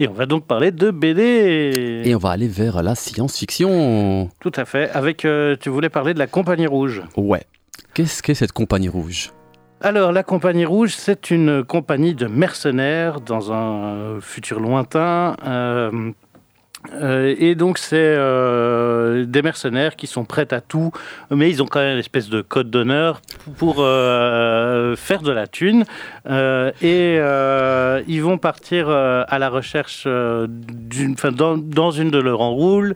Et on va donc parler de BD. Et on va aller vers la science-fiction. Tout à fait. Avec, euh, tu voulais parler de la Compagnie Rouge. Ouais. Qu'est-ce qu'est cette Compagnie Rouge? Alors, la Compagnie Rouge, c'est une compagnie de mercenaires dans un futur lointain. Euh, euh, et donc, c'est euh, des mercenaires qui sont prêts à tout, mais ils ont quand même une espèce de code d'honneur pour euh, faire de la thune. et ils vont partir à la recherche d'une. Dans, dans, une de leurs enroules,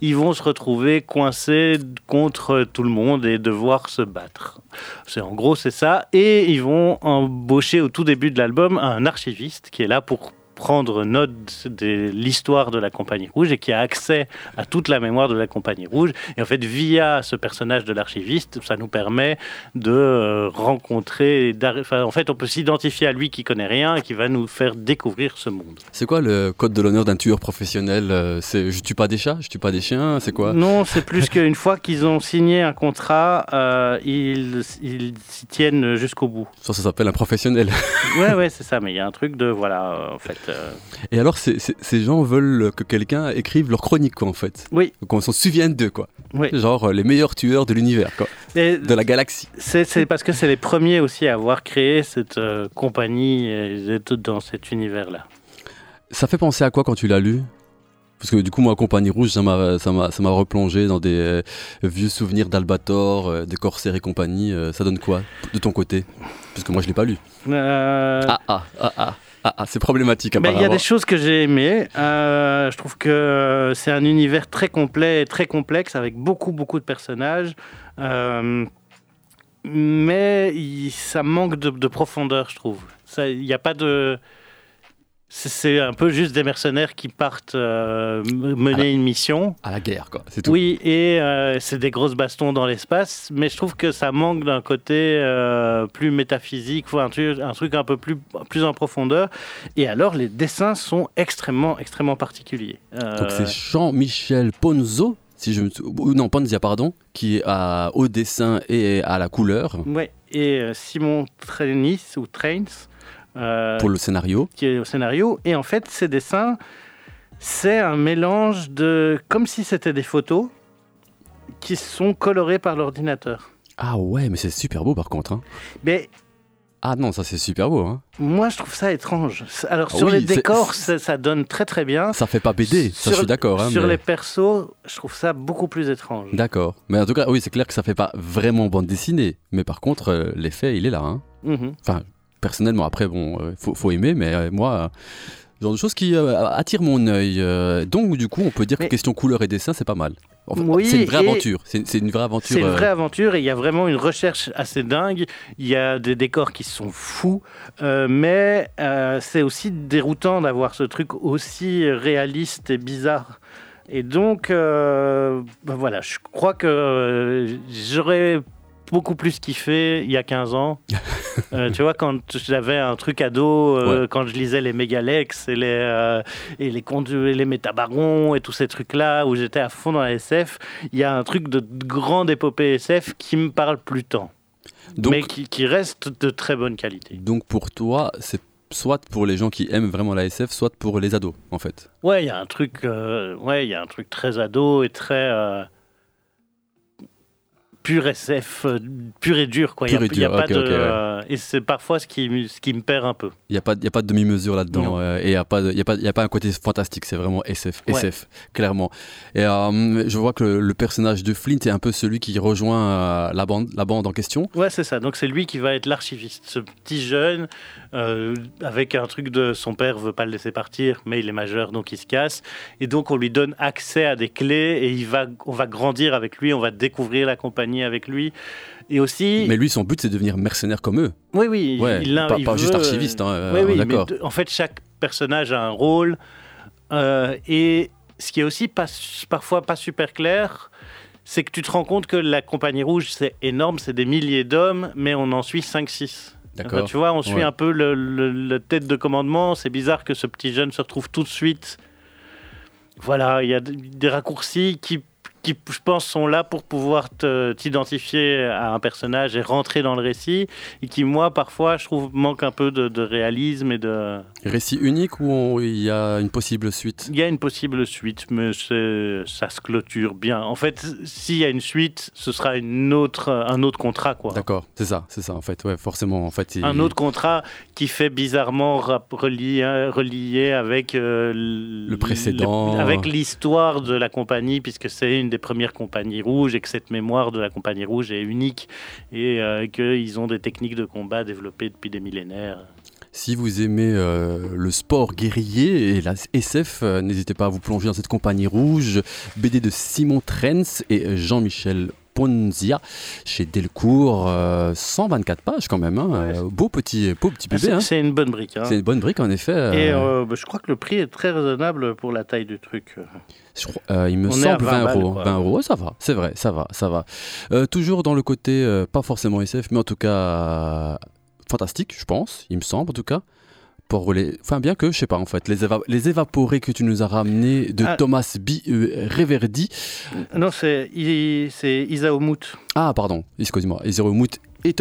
ils vont se retrouver coincés contre tout le monde et devoir se battre. C'est en gros, c'est ça. Et ils vont embaucher au tout début de l'album un archiviste qui est là pour prendre note de l'histoire de la Compagnie Rouge et qui a accès à toute la mémoire de la Compagnie Rouge. Et en fait, via ce personnage de l'archiviste, ça nous permet de euh, rencontrer. Enfin, en fait, on peut s'identifier à lui qui connaît rien et qui va nous faire découvrir ce monde. C'est quoi le code de l'honneur d'un tueur professionnel euh, C'est je tue pas des chats, je tue pas des chiens, c'est quoi? Non, c'est plus qu'une fois qu'ils ont signé un contrat, euh, ils s'y tiennent jusqu'au bout. Ça, ça s'appelle un professionnel. ouais, ouais, c'est ça. Mais il y a un truc de voilà, en fait. Euh, Et alors, ces gens veulent que quelqu'un écrive leur chronique, quoi, en fait. Oui. Qu'on s'en souvienne d'eux, quoi. Oui. Genre euh, les meilleurs tueurs de l'univers, quoi. de la galaxie. C'est parce que c'est les premiers aussi à avoir créé cette euh, compagnie dans cet univers-là. Ça fait penser à quoi quand tu l'as lu? Parce que du coup, moi, Compagnie Rouge, ça m'a replongé dans des vieux souvenirs d'Albator, des Corsaires et compagnie. ça donne quoi de ton côté? Parce que moi, je l'ai pas lu. Ah, ah, ah, ah. Ah, ah, c'est problématique. Il y a des choses que j'ai aimées. Euh, je trouve que c'est un univers très complet et très complexe avec beaucoup, beaucoup de personnages. Euh, mais ça manque de, de profondeur, je trouve. Il n'y a pas de. C'est un peu juste des mercenaires qui partent euh, mener une mission. À la guerre, quoi. C'est tout. Oui, et euh, c'est des grosses bastons dans l'espace, mais je trouve que ça manque d'un côté euh, plus métaphysique, un, un truc un peu plus, plus en profondeur. Et alors, les dessins sont extrêmement, extrêmement particuliers. Donc c'est Jean-Michel Ponzo si je me... non Ponzia pardon qui est à, au dessin et à la couleur oui et Simon Trainis ou Trains pour le scénario. Qui est au scénario. Et en fait, ces dessins, c'est un mélange de. comme si c'était des photos qui sont colorées par l'ordinateur. Ah ouais, mais c'est super beau par contre. Hein. Mais. Ah non, ça c'est super beau. Hein. Moi je trouve ça étrange. Alors sur les décors, ça, donne très très bien. Ça fait pas BD, ça je suis d'accord. Hein, sur les persos, je trouve ça beaucoup plus étrange. D'accord. Mais en tout cas, oui, c'est clair que ça fait pas vraiment bande dessinée. Mais par contre, euh, l'effet, il est là. Hein. Mm-hmm. Enfin, personnellement. Après, bon, euh, faut, aimer, mais euh, moi, genre de choses qui euh, attirent mon œil. donc, du coup, on peut dire que question couleur et dessin, c'est pas mal. c'est une vraie aventure. C'est une vraie aventure. C'est une vraie aventure et il y a vraiment une recherche assez dingue. Il y a des décors qui sont fous, mais c'est aussi déroutant d'avoir ce truc aussi réaliste et bizarre. Et donc, ben voilà, je crois que j'aurais beaucoup plus kiffé il y a 15 ans. Euh, tu vois, quand j'avais un truc ado, euh, quand je lisais les Megalex et les, euh, et les, les Métabarons et tous ces trucs-là, où j'étais à fond dans la SF, il y a un truc de grande épopée SF qui me parle plus tant. mais qui, qui, reste de très bonne qualité. Donc pour toi, c'est soit pour les gens qui aiment vraiment la SF, soit pour les ados, en fait. Ouais, il y a un truc, ouais, il y a un truc très ado et très pur SF, euh, pur et dur. Quoi. Pur et dur, pas de, Et c'est parfois ce qui, ce qui me perd un peu. Il n'y a, pas, a pas de demi-mesure là-dedans. Euh, et il n'y a, pas a, pas, a pas un côté fantastique, c'est vraiment SF, SF clairement. Et euh, je vois que le, personnage de Flint est un peu celui qui rejoint la, bande, la bande en question. Ouais, c'est ça. Donc c'est lui qui va être l'archiviste. Ce petit jeune, avec un truc de son père veut pas le laisser partir, mais il est majeur, donc il se casse. Et donc on lui donne accès à des clés et il va, on va grandir avec lui, on va découvrir la compagnie avec lui. Et aussi. Mais lui, son but, c'est de devenir mercenaire comme eux. Oui, oui. il, pas, pas juste archiviste. Hein, oui, oui, d'accord. En fait, chaque personnage a un rôle. Euh, et ce qui est aussi pas, parfois pas super clair, c'est que tu te rends compte que la Compagnie Rouge, c'est énorme, c'est des milliers d'hommes, mais on en suit 5-6. D'accord. tu vois, on suit un peu le, le, tête de commandement. C'est bizarre que ce petit jeune se retrouve tout de suite. Voilà, il y a des raccourcis qui qui, je pense, sont là pour pouvoir t'identifier à un personnage et rentrer dans le récit, et qui, moi, parfois, je trouve, manque un peu de, réalisme et de... Récit unique ou il y a une possible suite? Il y a une possible suite, mais ça se clôture bien. En fait, s'il y a une suite, ce sera une autre, un autre contrat, quoi. D'accord, c'est ça, c'est ça, en fait, ouais, forcément, en fait. Un autre contrat qui fait bizarrement relié, relié avec euh, le précédent, avec l'histoire de la compagnie, puisque c'est une des premières compagnies rouges et que cette mémoire de la compagnie rouge est unique et euh, qu'ils ont des techniques de combat développées depuis des millénaires. Si vous aimez euh, le sport guerrier et la SF, euh, n'hésitez pas à vous plonger dans cette compagnie rouge. BD de Simon Trenz et Jean-Michel Ponzia chez Delcourt. 124 pages quand même. Hein. beau, petit, beau petit bébé. Hein. C'est une bonne brique. Hein. C'est une bonne brique en effet. Et bah, je crois que le prix est très raisonnable pour la taille du truc. Euh, il me semble 20, euros. 20 euros, ça va, c'est vrai, ça va, ça va. Euh, toujours dans le côté, euh, pas forcément SF, mais en tout cas fantastique, je pense, il me semble en tout cas. Pour les... Enfin, bien que, je sais pas en fait, les, les évaporés que tu nous as ramenés de ah. Thomas B. Reverdy. Non, c'est Isao Mout. Ah, pardon, excuse-moi, Isao Mout et,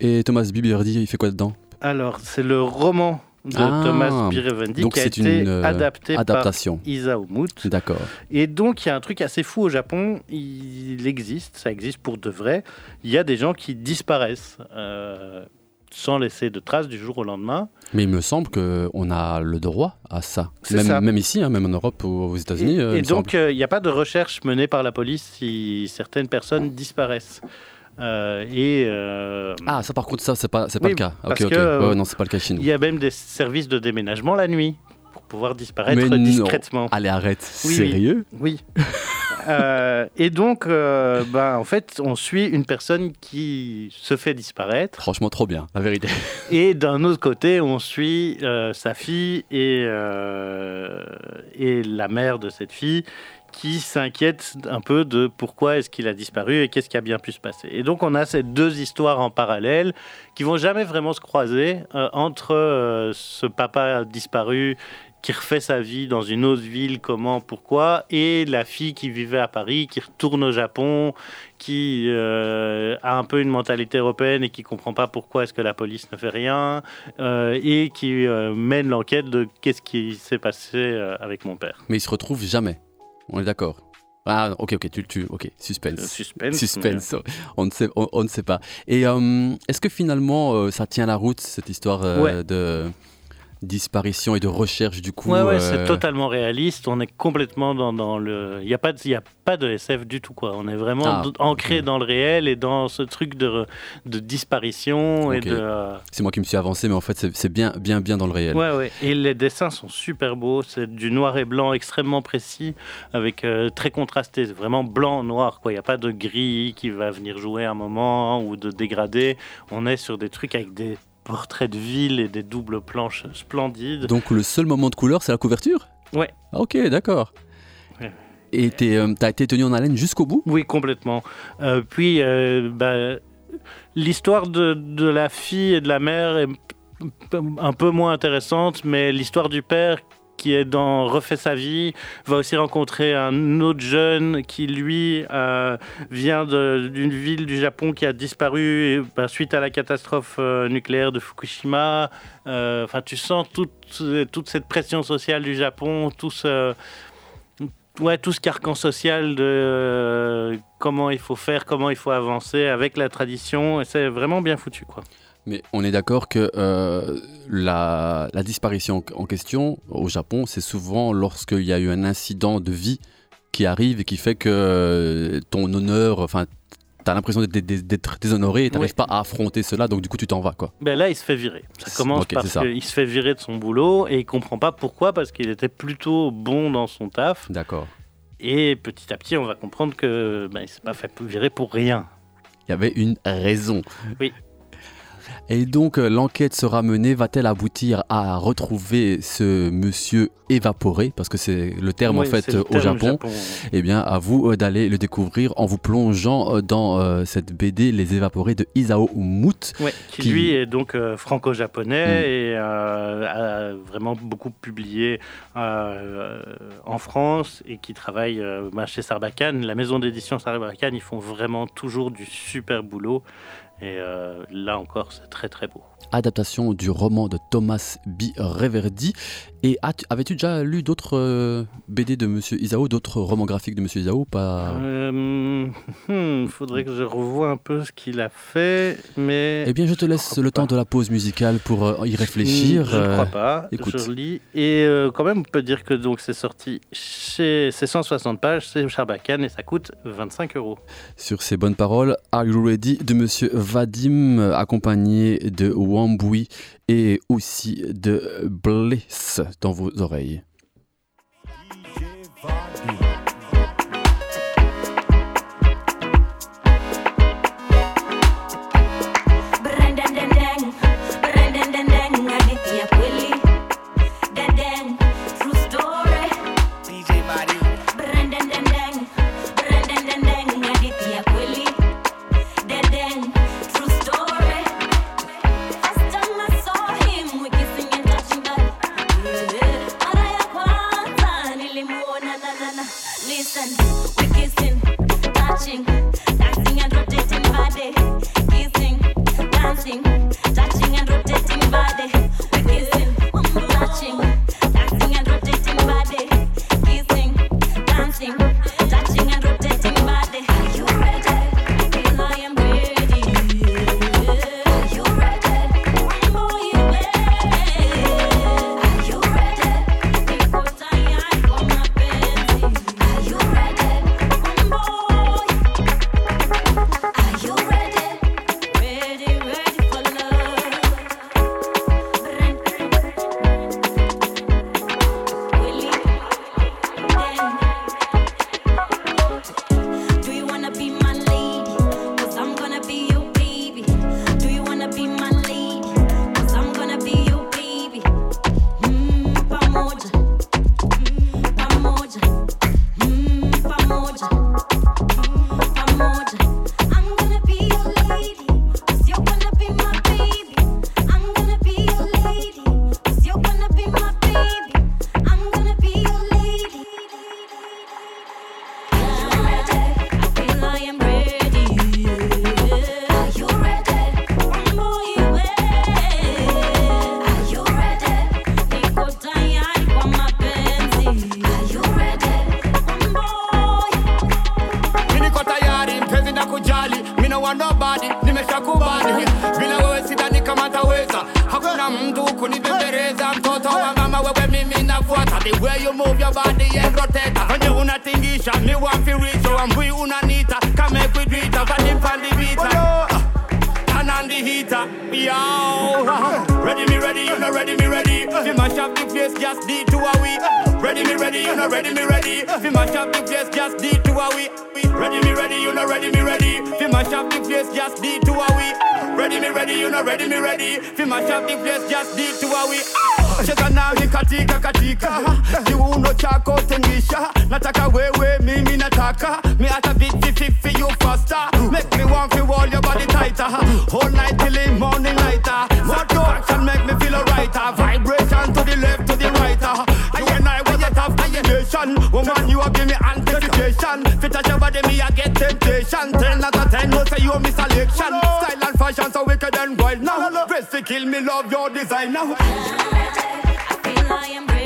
et, Thomas B. Reverdy, il fait quoi dedans? Alors, c'est le roman de ah. Thomas Pirevendi qui a été une, euh, adapté adaptation. par Isao D'accord. Et donc il y a un truc assez fou au Japon, il existe, ça existe pour de vrai. Il y a des gens qui disparaissent. Euh, sans laisser de traces du jour au lendemain. Mais il me semble qu'on a le droit à ça. Même, même ici, hein, même en Europe ou aux États-Unis. Et, euh, donc, il n'y a pas de recherche menée par la police si certaines personnes disparaissent. Euh, et euh, ah, ça par contre, ça, c'est pas, c'est pas le cas. Parce ok, ok. non, c'est pas le cas chez nous. Il y a même des services de déménagement la nuit pour pouvoir disparaître Mais discrètement. Non. Allez, arrête. Sérieux? Oui. euh, et donc, euh, ben, en fait, on suit une personne qui se fait disparaître. Franchement, trop bien, la vérité. Et d'un autre côté, on suit sa fille et, et la mère de cette fille qui s'inquiète un peu de pourquoi est-ce qu'il a disparu et qu'est-ce qui a bien pu se passer. Et donc on a ces deux histoires en parallèle qui vont jamais vraiment se croiser euh, entre euh, ce papa disparu qui refait sa vie dans une autre ville, comment, pourquoi, et la fille qui vivait à Paris, qui retourne au Japon, qui euh, a un peu une mentalité européenne et qui comprend pas pourquoi est-ce que la police ne fait rien, et qui mène l'enquête de qu'est-ce qui s'est passé avec mon père. Mais il se retrouve jamais. On est d'accord. Ah, ok, ok, tu, tu, ok, suspense. suspense. Suspense. On ne sait, on, ne sait pas. Et euh, est-ce que finalement, euh, ça tient la route cette histoire euh, de disparition et de recherche du coup. Ouais, ouais c'est euh, totalement réaliste. On est complètement dans, dans le. Il n'y a, pas de, a pas de SF du tout, quoi. On est vraiment ah, ancré dans le réel et dans ce truc de, de disparition. et de. C'est moi qui me suis avancé, mais en fait, c'est bien, bien, bien dans le réel. Ouais, ouais. Et les dessins sont super beaux. C'est du noir et blanc extrêmement précis, avec euh, très contrasté. C'est vraiment blanc-noir, quoi. Il n'y a pas de gris qui va venir jouer un moment ou de dégradé. On est sur des trucs avec des portraits de ville et des doubles planches splendides. Donc le seul moment de couleur, c'est la couverture? Ouais. Ah, ok, d'accord. Et tu euh, as été tenu en haleine jusqu'au bout? Oui, complètement. Euh, puis, euh, bah, l'histoire de, de, la fille et de la mère est un peu moins intéressante, mais l'histoire du père qui est dans refait sa vie, va aussi rencontrer un autre jeune qui lui euh, vient d'une ville du Japon qui a disparu bah, suite à la catastrophe euh, nucléaire de Fukushima. Euh, enfin, tu sens toute, toute cette pression sociale du Japon, tout ce ouais, tout ce carcan social de comment il faut faire, comment il faut avancer avec la tradition. Et c'est vraiment bien foutu, quoi. Mais on est d'accord que euh, la, disparition en question au Japon, c'est souvent lorsqu'il y a eu un incident de vie qui arrive et qui fait que euh, ton honneur, enfin, tu as l'impression d'être déshonoré et tu n'arrives pas à affronter cela, donc du coup tu t'en vas. Quoi. Ben là, il se fait virer. Ça commence parce qu'il se fait virer de son boulot et il comprend pas pourquoi, parce qu'il était plutôt bon dans son taf. D'accord. Et petit à petit, on va comprendre que ben, il s'est pas fait virer pour rien. Il y avait une raison. Oui. Et donc euh, l'enquête sera menée, va-t-elle aboutir à retrouver ce monsieur évaporé, parce que c'est le terme en fait au Japon, Eh bien à vous euh, d'aller le découvrir en vous plongeant euh, dans cette BD Les évaporés de Isao Mout. qui, lui est donc franco-japonais mm. et a vraiment beaucoup publié en France et qui travaille bah, chez Sarbacane, la maison d'édition Sarbacane, ils font vraiment toujours du super boulot. Et euh, là encore, c'est très très beau adaptation du roman de Thomas B. Reverdy. Et avais-tu déjà lu d'autres euh, BD de Monsieur Isao, d'autres romans graphiques de Monsieur Isao pas? Il euh, hmm, faudrait que je revoie un peu ce qu'il a fait, mais. Eh bien, je te laisse le temps de la pause musicale pour euh, y réfléchir. Je ne crois pas. Écoute. Je lis. Et quand même, on peut dire que donc c'est sorti chez. C'est 160 pages, c'est Charbacane et ça coûte 25 euros. Sur ces bonnes paroles, Are You Ready de Monsieur Vadim, accompagné de Wambui et aussi de Bliss dans vos oreilles. the place, just D to a we. Ready me ready, you know ready me ready. Fi mash up the place, just D to a we. Ready me ready, you know ready me ready. Fi mash up the place, just D to a we. Cheza nami katika katika kiuno chako tengisha, nataka wewe mimi nataka me at a bit you faster, make me want fi wall your body tighter, whole night till morning lighter. What you action make me feel alright, vibration to the left motivation. Woman, you a give me anticipation. Fit as your body, me a get temptation. Ten out of ten, no say you miss selection. Style and fashion so wicked and wild now. Dress to kill me, love your design now. I feel I am.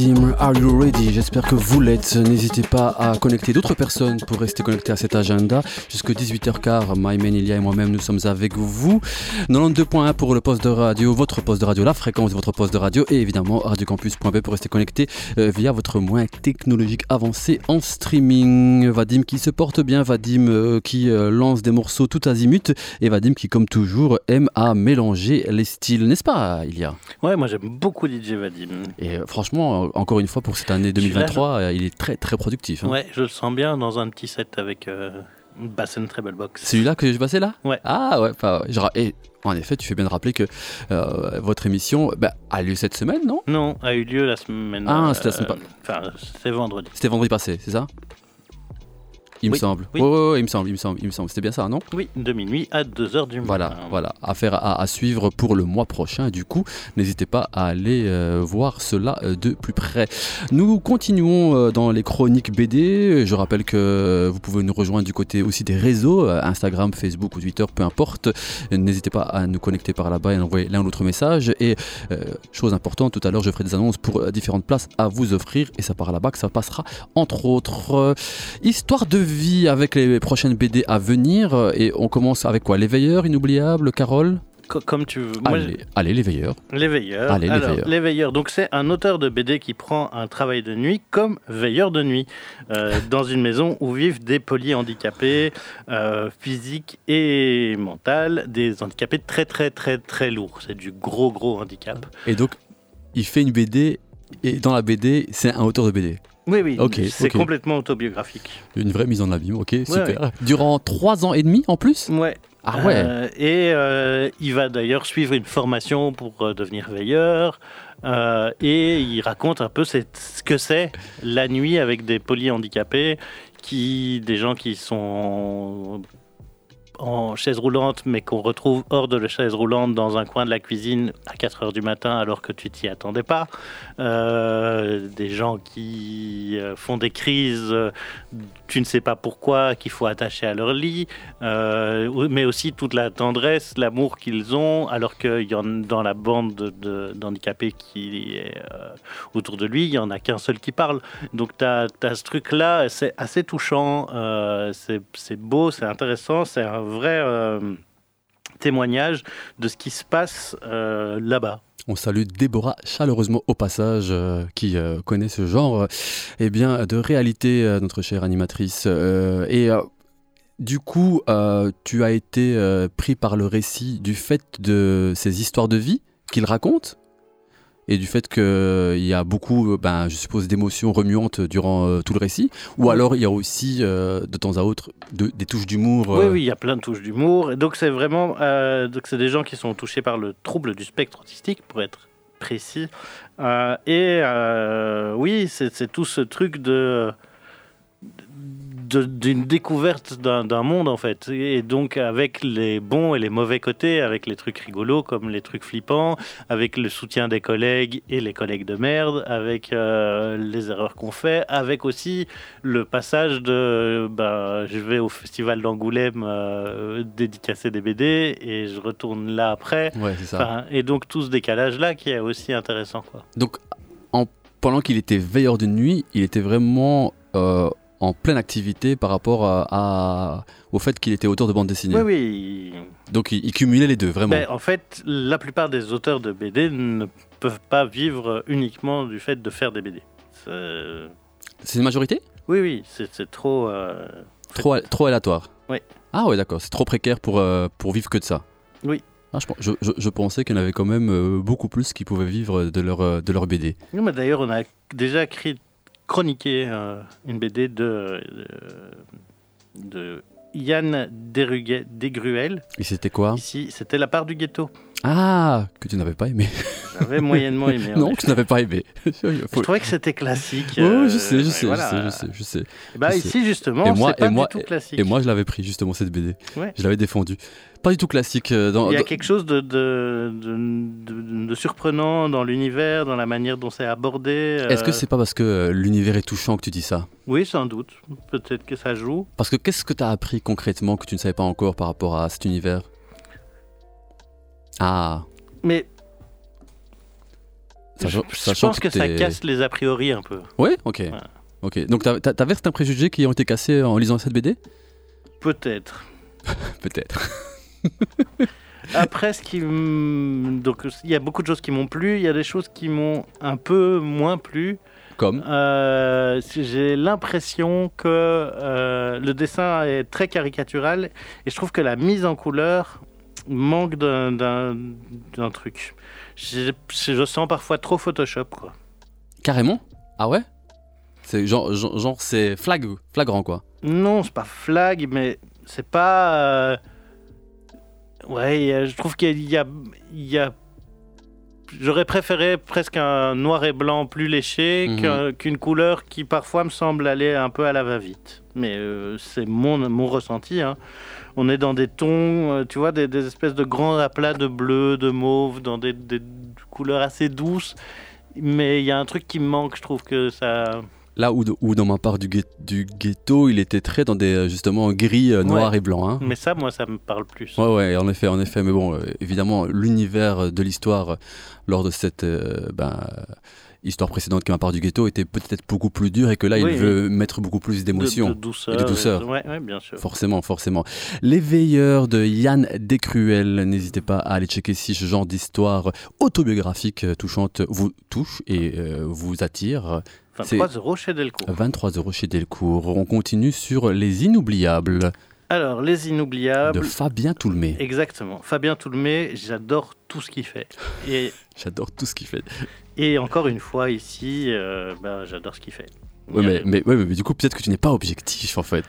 Vadim, are you ready? J'espère que vous l'êtes. N'hésitez pas à connecter d'autres personnes pour rester connecté à cet agenda. Jusque 18h15, Myman, Ilia et moi-même, nous sommes avec vous. 92.1 pour le poste de radio, votre poste de radio, la fréquence de votre poste de radio et évidemment radiocampus.b pour rester connecté euh, via votre moyen technologique avancé en streaming. Vadim qui se porte bien, Vadim euh, qui euh, lance des morceaux tout azimut et Vadim qui, comme toujours, aime à mélanger les styles, n'est-ce pas, Ilia? Ouais, moi j'aime beaucoup DJ Vadim. Et franchement, euh, encore une fois, pour cette année 2023, euh, il est très très productif. Hein. Ouais, je le sens bien dans un petit set avec une bass and treble box. Celui-là que je passais là? Ouais. Ah ouais, et en effet, tu fais bien de rappeler que votre émission bah, a lieu cette semaine, non? Non, a eu lieu la semaine. Ah, c'était la semaine passée. Enfin, c'était vendredi. C'était vendredi passé, c'est ça? Il me semble. Oui. il me semble, il me semble, il me semble. C'était bien ça, non? Oui, de minuit à 2h du matin. Voilà, voilà. Affaire à, à, suivre pour le mois prochain. Du coup, n'hésitez pas à aller euh, voir cela euh, de plus près. Nous continuons euh, dans les chroniques BD. Je rappelle que vous pouvez nous rejoindre du côté aussi des réseaux, Instagram, Facebook ou Twitter, peu importe. N'hésitez pas à nous connecter par là-bas et envoyer l'un ou l'autre message. Et chose importante, tout à l'heure, je ferai des annonces pour différentes places à vous offrir. Et ça par là-bas que ça passera, entre autres. histoire de vie avec les prochaines BD à venir. Et on commence avec quoi? L'éveilleur, inoubliable, Carole? Comme tu veux. allez, l'éveilleur. L'éveilleur. Allez, l'éveilleur. Donc c'est un auteur de BD qui prend un travail de nuit comme veilleur de nuit euh, dans une maison où vivent des polyhandicapés euh, physiques et mentales, des handicapés très très très très lourds. C'est du gros gros handicap. Et donc il fait une BD et dans la BD c'est un auteur de BD. Oui, oui, c'est complètement autobiographique. Une vraie mise en abîme, ok, super. Durant trois ans et demi en plus? Ouais. Ah ouais. Euh, et euh, il va d'ailleurs suivre une formation pour euh, devenir veilleur. et il raconte un peu ce que c'est la nuit avec des polyhandicapés, qui, des gens qui sont en chaise roulante, mais qu'on retrouve hors de la chaise roulante dans un coin de la cuisine à 4 heures du matin alors que tu t'y attendais pas. Euh, des gens qui euh, font des crises, tu ne sais pas pourquoi, qu'il faut attacher à leur lit, euh, mais aussi toute la tendresse, l'amour qu'ils ont, alors qu'il y en dans la bande d'handicapés qui est autour de lui, il n'y en a qu'un seul qui parle. Donc tu as, as, ce truc-là, c'est assez touchant, c'est beau, c'est intéressant, c'est un vrai euh, témoignage de ce qui se passe euh, là-bas. On salue Déborah chaleureusement au passage, euh, qui connaît ce genre eh bien, de réalité, notre chère animatrice. et du coup, tu as été pris par le récit du fait de ces histoires de vie qu'il raconte et du fait qu'il y a beaucoup, ben, je suppose, d'émotions remuantes durant euh, tout le récit Ou alors il y a aussi, euh, de temps à autre, des touches d'humour Oui, oui, il y a plein de touches d'humour. Donc c'est vraiment, euh, donc c'est des gens qui sont touchés par le trouble du spectre autistique, pour être précis. et oui, c'est tout ce truc de d'une découverte d'un monde en fait. Et donc avec les bons et les mauvais côtés, avec les trucs rigolos comme les trucs flippants, avec le soutien des collègues et les collègues de merde, avec euh, les erreurs qu'on fait, avec aussi le passage de ben, je vais au festival d'Angoulême euh, dédicacer des BD et je retourne là après. Ouais, ça. et donc tout ce décalage là qui est aussi intéressant. Quoi. Donc en, pendant qu'il était veilleur de nuit, il était vraiment euh, en pleine activité par rapport à, au fait qu'il était auteur de bande dessinée. Oui, oui. Donc il, cumulait les deux, vraiment. Ben, en fait, la plupart des auteurs de BD ne peuvent pas vivre uniquement du fait de faire des BD. C'est une majorité? Oui, oui, c'est trop, euh, trop... Trop aléatoire Oui. Ah ouais, d'accord, c'est trop précaire pour, euh, pour vivre que de ça. Oui. Ah, je, je, je, pensais qu'il y en avait quand même euh, beaucoup plus qui pouvaient vivre de leur, de leur BD. D'ailleurs, on a déjà écrit chroniquer euh, une BD de, de, Yann Degruel. Et c'était quoi? Ici, c'était La part du ghetto. Ah, que tu n'avais pas aimé. J'avais moyennement aimé. non, que tu n'avais pas aimé. Je trouvais que c'était classique. Oui, je sais, je sais, je sais, je sais, je sais. bah, ici, justement, c'est pas du tout classique. Et moi, je l'avais pris, justement, cette BD. Je l'avais défendu pas du tout classique. Euh, dans, Il y a quelque chose de, de, de, surprenant dans l'univers, dans la manière dont c'est abordé. Euh. Est-ce que c'est pas parce que euh, l'univers est touchant que tu dis ça? Oui, sans doute. Peut-être que ça joue. Parce que qu'est-ce que tu as appris concrètement que tu ne savais pas encore par rapport à cet univers? Ah. Mais je, pense que, ça casse les a priori un peu. Oui, ok. Ok. Donc t'avais certains préjugés qui ont été cassés en lisant cette BD Peut-être. Peut-être. Après, ce qui donc il y a beaucoup de choses qui m'ont plu, il y a des choses qui m'ont un peu moins plu. Comme? Euh, J'ai l'impression que euh, le dessin est très caricatural et je trouve que la mise en couleur manque d'un truc. Je, je, sens parfois trop Photoshop. Quoi. Carrément? Ah ouais? C'est genre, genre, c'est flag, flagrant quoi. Non, c'est pas flag, mais c'est pas. Euh, ouais, je trouve qu'il y a, il y a J'aurais préféré presque un noir et blanc plus léché mhm. qu'une couleur qui parfois me semble aller un peu à la va-vite. Mais euh, c'est mon, mon ressenti. Hein. On est dans des tons, euh, tu vois, des, espèces de grands aplats de bleu, de mauve, dans des, des couleurs assez douces. Mais il y a un truc qui me manque, je trouve que ça Là où, dans ma part du, ghetto, il était très dans des justement gris, euh, noir et blanc. Hein. Mais ça, moi, ça me parle plus. Ouais, ouais, en effet, en effet. Mais bon, euh, évidemment, l'univers de l'histoire lors de cette euh, ben, histoire précédente qui ma part du ghetto était peut-être beaucoup plus dur et que là, il veut mettre beaucoup plus d'émotion. De, douceur. de douceur. Ouais, bien sûr. Forcément, forcément. Les Veilleurs de Yann Descruel. N'hésitez pas à aller checker si ce genre d'histoire autobiographique touchante vous touche et vous attire. 23 euros chez Delcourt. 23 euros chez Delcourt. On continue sur Les Inoubliables. Alors, Les Inoubliables. De Fabien Toulmé. Exactement. Fabien Toulmé, j'adore tout ce qu'il fait. Et... j'adore tout ce qu'il fait. Et encore une fois, ici, euh, ben, j'adore ce qu'il fait. Oui, mais, mais, mais, du coup, peut-être que tu n'es pas objectif, en fait.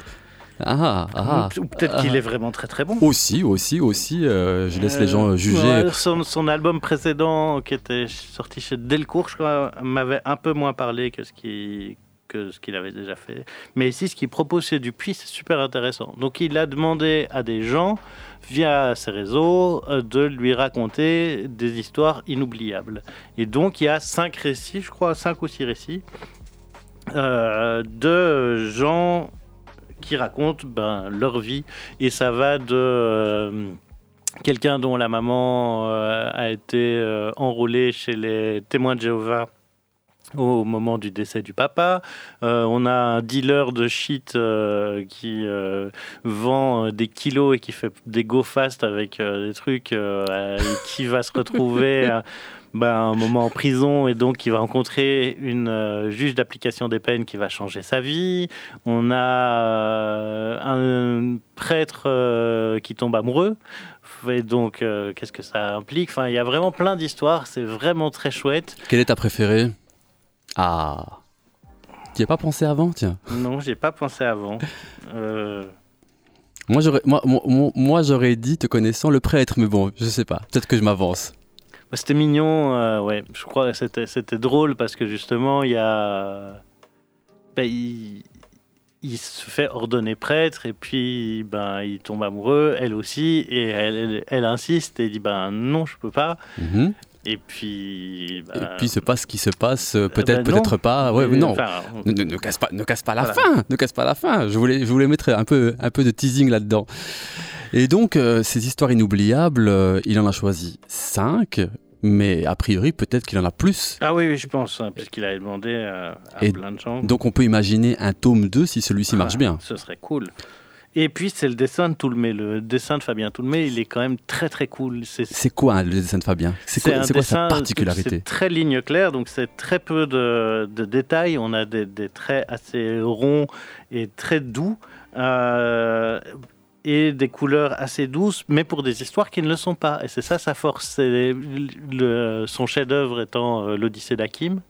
Ah, ah, Ou peut-être qu'il est vraiment très très bon. Aussi, aussi, aussi. Euh, je laisse les gens euh, juger. son, album précédent, qui était sorti chez Delcourt, je crois, m'avait un peu moins parlé que ce qui que ce qu'il avait déjà fait. Mais ici, ce qu'il propose chez Dupuis, c'est super intéressant. Donc, il a demandé à des gens, via ses réseaux, euh, de lui raconter des histoires inoubliables. Et donc, il y a cinq récits, je crois, cinq ou six récits, de gens qui racontent ben, leur vie. Et ça va de euh, quelqu'un dont la maman euh, a été euh, enrôlée chez les témoins de Jéhovah au moment du décès du papa. on a un dealer de shit qui vend des kilos et qui fait des go fast avec des trucs qui va se retrouver bah, un moment en prison et donc il va rencontrer une euh, juge d'application des peines qui va changer sa vie. On a euh, un prêtre euh, qui tombe amoureux. Et donc, qu'est-ce que ça implique? Enfin, il y a vraiment plein d'histoires. C'est vraiment très chouette. Quelle est ta préférée? Ah Tu n'y as pas pensé avant, tiens Non, j'ai pas pensé avant. Moi, j'aurais, moi, moi, moi, j'aurais dit, te connaissant, le prêtre, mais bon, je sais pas. Peut-être que je m'avance. Bah, c'était mignon, euh, ouais. Je crois que c'était, c'était drôle parce que justement, il y a. Ben, il, se fait ordonner prêtre et puis ben, il tombe amoureux, elle aussi, et elle, elle, insiste et dit ben non, je peux pas. Mhm. Et puis. Bah, et puis se passe ce qui se passe, euh, peut-être, bah, peut-être pas. Ouais, non. Ne, ne, casse pas, ne casse pas la fin. Ne casse pas la fin. Je voulais, je voulais mettre un peu, un peu de teasing là-dedans. Et donc, euh, ces histoires inoubliables, euh, il en a choisi cinq. Mais a priori, peut-être qu'il en a plus. Ah oui, je pense, hein, puisqu'il a demandé à, plein de gens. Donc on peut imaginer un tome 2 si celui-ci marche bien. Ce serait cool. Et puis c'est le dessin de Toulmé. Le dessin de Fabien Toulmé, il est quand même très très cool. C'est quoi le dessin de Fabien? C'est quoi, quoi sa particularité? C'est très ligne claire, donc c'est très peu de, détails. On a des, traits assez ronds et très doux. Euh, et des couleurs assez douces, mais pour des histoires qui ne le sont pas. Et c'est ça sa force. Le, son chef-d'œuvre étant euh, l'Odyssée d'Akim.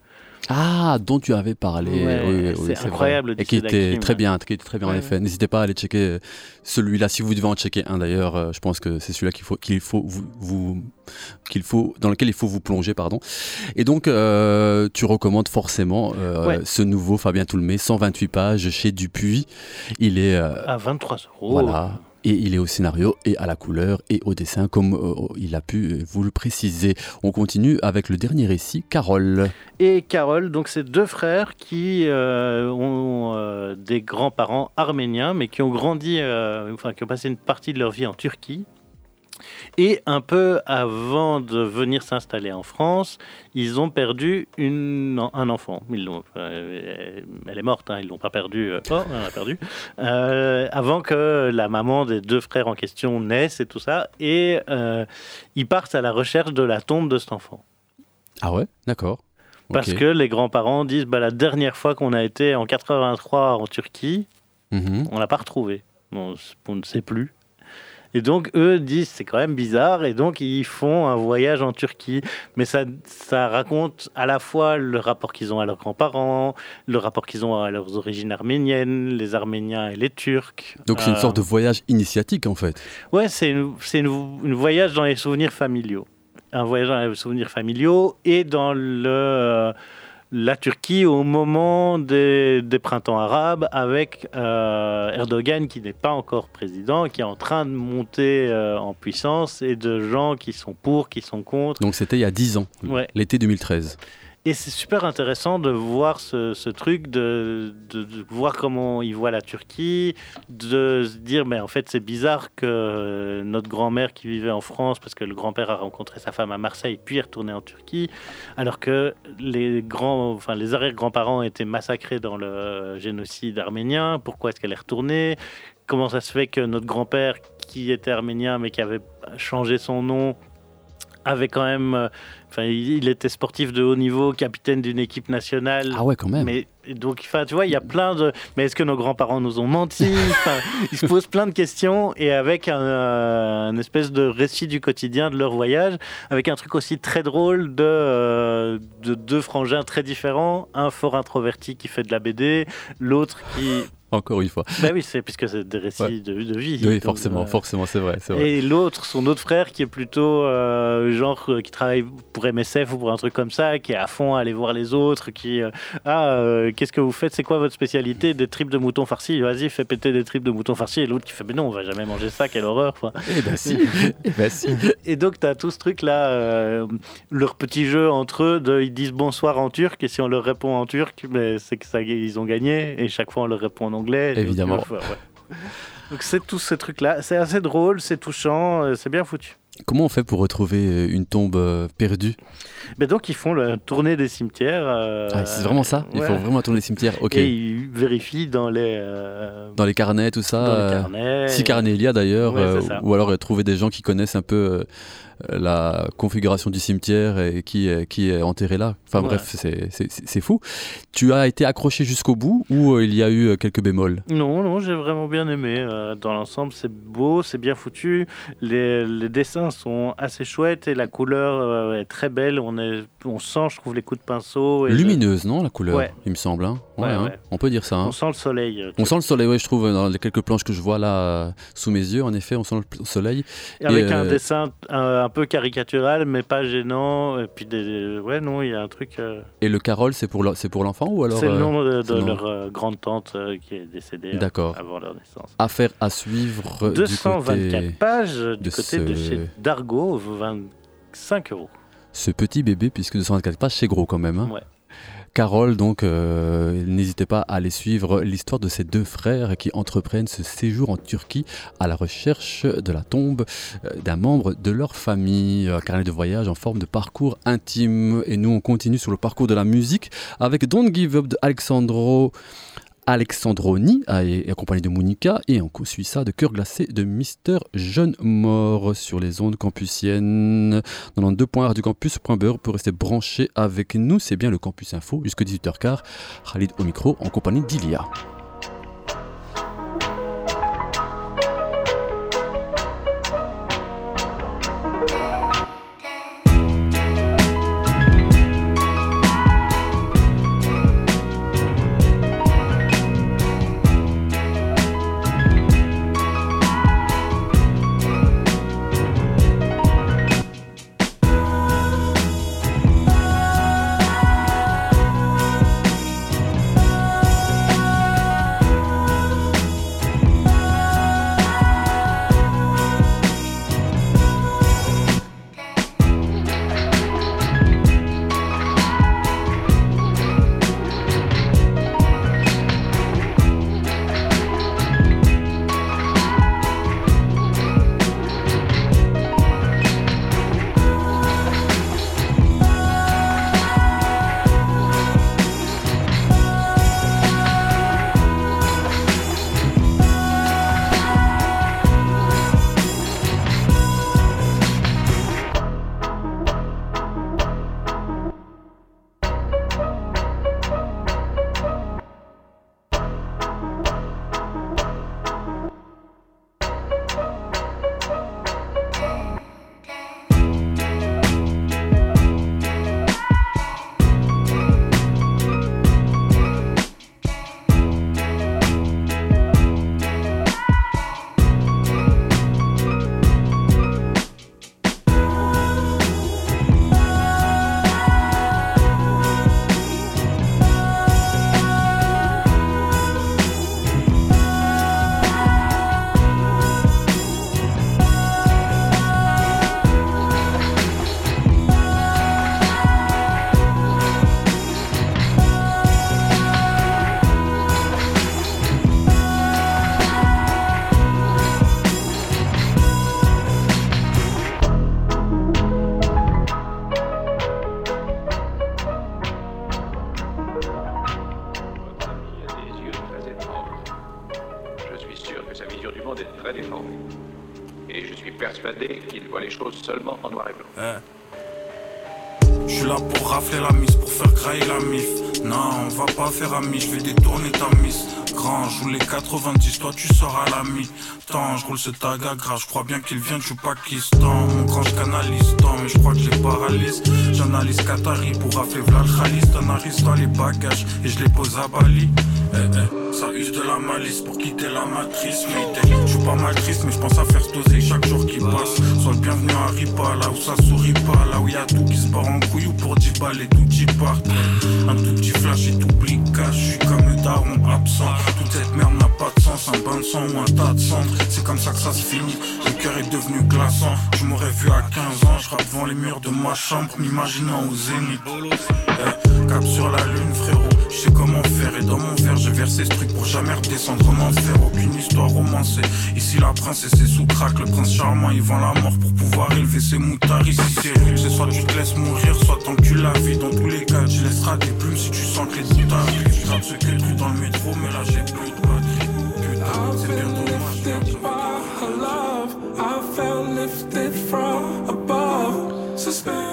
Ah, dont tu avais parlé. c'est incroyable. Et qui était très bien, qui était très bien en effet. N'hésitez pas à aller checker euh, celui-là si vous devez en checker un d'ailleurs. Euh, je pense que c'est celui-là qu'il faut, qu'il faut vous, qu'il faut, dans lequel il faut vous plonger, pardon. Et donc, euh, tu recommandes forcément ce nouveau Fabien Toulmé, 128 pages chez Dupuis. Il est à 23 euros. Voilà. Et il est au scénario et à la couleur et au dessin, comme euh, il a pu euh, vous le préciser. On continue avec le dernier récit, Carole. Et Carole, donc c'est deux frères qui euh, ont des grands-parents arméniens, mais qui ont grandi, enfin qui ont passé une partie de leur vie en Turquie. Et un peu avant de venir s'installer en France, ils ont perdu une, un enfant. Ils euh, elle est morte, hein, ils l'ont pas perdu. Euh, oh, on l'a perdu. Euh, avant que la maman des deux frères en question naisse et tout ça. Et ils partent à la recherche de la tombe de cet enfant. Ah ouais, d'accord. Parce que les grands-parents disent bah, la dernière fois qu'on a été en 83 en Turquie, mhm. on l'a pas retrouvé. on ne sait plus. Et donc, eux disent, c'est quand même bizarre. Et donc, ils font un voyage en Turquie. Mais ça, ça raconte à la fois le rapport qu'ils ont à leurs grands-parents, le rapport qu'ils ont à leurs origines arméniennes, les Arméniens et les Turcs. Donc, c'est une sorte de voyage initiatique, en fait. Ouais, c'est une, une, voyage dans les souvenirs familiaux. Un voyage dans les souvenirs familiaux et dans le la Turquie au moment des, printemps arabes avec euh, Erdogan qui n'est pas encore président, qui est en train de monter euh, en puissance et de gens qui sont pour, qui sont contre. Donc c'était il y a 10 ans, l'été 2013. Et c'est super intéressant de voir ce, truc, de, voir comment il voit la Turquie, de se dire, mais en fait, c'est bizarre que notre grand-mère qui vivait en France, parce que le grand-père a rencontré sa femme à Marseille, puis est retourné en Turquie, alors que les grands, enfin, les arrière-grands-parents étaient massacrés dans le génocide arménien. Pourquoi est-ce qu'elle est retournée? Comment ça se fait que notre grand-père, qui était arménien, mais qui avait changé son nom, avait quand même. Euh, enfin, il était sportif de haut niveau, capitaine d'une équipe nationale. Ah ouais, quand même. Mais donc, enfin, tu vois, il y a plein de. Mais est-ce que nos grands-parents nous ont menti? Ils se posent plein de questions et avec un, espèce de récit du quotidien de leur voyage, avec un truc aussi très drôle de, euh, de deux frangins très différents, un fort introverti qui fait de la BD, l'autre qui encore une fois. Bah oui, c'est puisque c'est des récits de, de, vie. Oui, forcément, euh, forcément, c'est vrai, vrai, Et l'autre, son autre frère, qui est plutôt euh, genre euh, qui travaille pour MSF ou pour un truc comme ça, qui est à fond à aller voir les autres, qui ah qu'est-ce que vous faites, c'est quoi votre spécialité Des tripes de mouton farci. Vas-y, fais péter des tripes de mouton farci. Et l'autre qui fait mais non, on va jamais manger ça, quelle horreur. Quoi. Eh ben si, eh ben si. Et donc tu as tout ce truc là, leur petit jeu entre eux, de, ils disent bonsoir en turc et si on leur répond en turc, mais ben, c'est que ça ils ont gagné et chaque fois on leur répond en anglais. Évidemment. Donc c'est tous ces trucs-là. C'est assez drôle, c'est touchant, euh, c'est bien foutu. Comment on fait pour retrouver euh, une tombe euh, perdue? Ben Donc ils font la tournée des cimetières. Ah, c'est vraiment ça? Ils font vraiment tourner des cimetières Ok. Et ils vérifient dans les... Dans les carnets, tout ça. Dans les carnets. Si carnet il y a d'ailleurs. ou alors trouver des gens qui connaissent un peu la configuration du cimetière et qui, est, qui est enterré là. Enfin bref, c'est fou. Tu as été accroché jusqu'au bout ou euh, il y a eu euh, quelques bémols? Non, non, j'ai vraiment bien aimé. Euh, dans l'ensemble, c'est beau, c'est bien foutu. Les, les, dessins sont assez chouettes et la couleur est très belle. On, est, on sent, je trouve, les coups de pinceau. Lumineuse, non, la couleur, il me semble. Hein? Hein. On peut dire ça. Hein. On sent le soleil. On sent le soleil, oui, je trouve, dans les quelques planches que je vois là sous mes yeux, en effet, on sent le soleil. Et avec un dessin un, peu caricatural, mais pas gênant. Et puis, des, ouais, non, il y a un truc. Et le Carole, c'est pour l'enfant ou alors C'est le nom de, leur euh, grande tante euh, qui est décédée euh, avant leur naissance. Affaire à suivre. 224 pages du côté de chez Dargo, 25 euros. Ce petit bébé, puisque 224 pages, c'est gros quand même. Hein. Ouais. Carole, donc, euh, n'hésitez pas à aller suivre l'histoire de ces deux frères qui entreprennent ce séjour en Turquie à la recherche de la tombe euh, d'un membre de leur famille. Carnet de voyage en forme de parcours intime. Et nous, on continue sur le parcours de la musique avec Don't Give Up de Alexandro. Alexandroni, accompagné de Monica, et en suit ça de Cœur glacé de Mister Jeune Mort sur les ondes campusiennes. Dans deux points du campus.be pour rester branché avec nous. C'est bien le campus info jusqu'à 18h15. Khalid au micro en compagnie d'Ilia. Ce tag à gras, je crois bien qu'il vient du Pakistan. Mon grand, je canalise tant, mais je crois que j'ai paralyse. J'analyse Qatari pour rafler Vlad Khalis. Dans les bagages et je les pose à Bali. Eh, eh, ça use de la malice pour quitter la matrice. Mais je suis pas mal triste, mais je pense à faire doser chaque jour qui passe. Sois le bienvenu à Ripa, là où ça sourit pas, là où y a tout qui se barre en couille ou pour 10 balles et tout y part. Un tout petit flash et tout cash, je suis comme le daron absent. Toute cette merde n'a pas de un bain de sang ou un tas de cendres. C'est comme ça que ça se finit, le cœur est devenu glaçant. Je m'aurais vu à 15 ans, je devant les murs de ma chambre, m'imaginant au zénith. Eh, cap sur la lune, frérot, je sais comment faire. Et dans mon verre, j'ai versé ce truc pour jamais redescendre en enfer. Aucune histoire romancée. Ici, la princesse est sous crack, le prince charmant, il vend la mort pour pouvoir élever ses moutards. Ici, c'est rude, c'est soit tu te laisses mourir, soit t'encules la vie. Dans tous les cas, tu laisseras des plumes si tu sens que les doutes arrivent. Ce que dans le métro, mais là, j'ai plus de